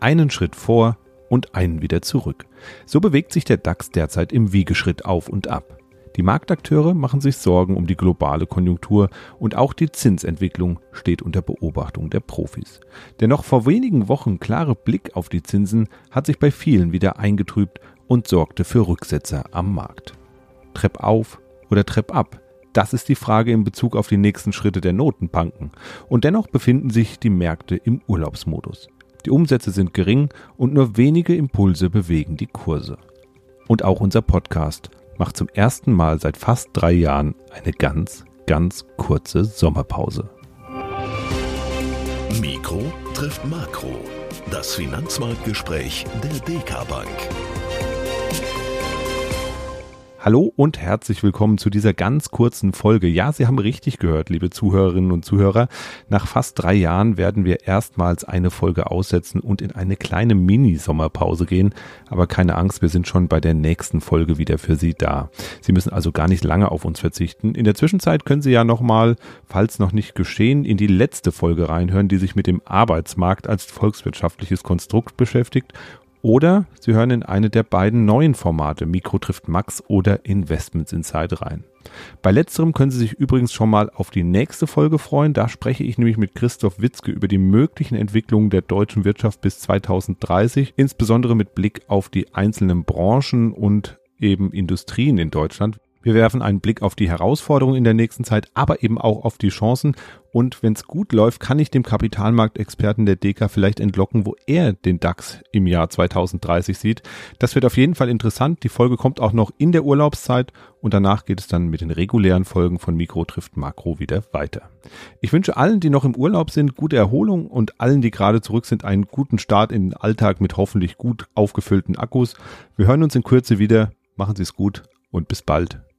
einen Schritt vor und einen wieder zurück. So bewegt sich der DAX derzeit im Wiegeschritt auf und ab. Die Marktakteure machen sich Sorgen um die globale Konjunktur und auch die Zinsentwicklung steht unter Beobachtung der Profis. Der noch vor wenigen Wochen klare Blick auf die Zinsen hat sich bei vielen wieder eingetrübt und sorgte für Rücksetzer am Markt. Trepp auf oder Trepp ab? Das ist die Frage in Bezug auf die nächsten Schritte der Notenbanken. Und dennoch befinden sich die Märkte im Urlaubsmodus. Die Umsätze sind gering und nur wenige Impulse bewegen die Kurse. Und auch unser Podcast macht zum ersten Mal seit fast drei Jahren eine ganz, ganz kurze Sommerpause. Mikro trifft Makro. Das Finanzmarktgespräch der DK Bank. Hallo und herzlich willkommen zu dieser ganz kurzen Folge. Ja, Sie haben richtig gehört, liebe Zuhörerinnen und Zuhörer. Nach fast drei Jahren werden wir erstmals eine Folge aussetzen und in eine kleine Mini-Sommerpause gehen. Aber keine Angst, wir sind schon bei der nächsten Folge wieder für Sie da. Sie müssen also gar nicht lange auf uns verzichten. In der Zwischenzeit können Sie ja nochmal, falls noch nicht geschehen, in die letzte Folge reinhören, die sich mit dem Arbeitsmarkt als volkswirtschaftliches Konstrukt beschäftigt oder Sie hören in eine der beiden neuen Formate, Mikro trifft Max oder Investments Inside rein. Bei letzterem können Sie sich übrigens schon mal auf die nächste Folge freuen. Da spreche ich nämlich mit Christoph Witzke über die möglichen Entwicklungen der deutschen Wirtschaft bis 2030, insbesondere mit Blick auf die einzelnen Branchen und eben Industrien in Deutschland. Wir werfen einen Blick auf die Herausforderungen in der nächsten Zeit, aber eben auch auf die Chancen. Und wenn es gut läuft, kann ich dem Kapitalmarktexperten der DK vielleicht entlocken, wo er den DAX im Jahr 2030 sieht. Das wird auf jeden Fall interessant. Die Folge kommt auch noch in der Urlaubszeit und danach geht es dann mit den regulären Folgen von Mikro trifft Makro wieder weiter. Ich wünsche allen, die noch im Urlaub sind, gute Erholung und allen, die gerade zurück sind, einen guten Start in den Alltag mit hoffentlich gut aufgefüllten Akkus. Wir hören uns in Kürze wieder. Machen Sie es gut und bis bald.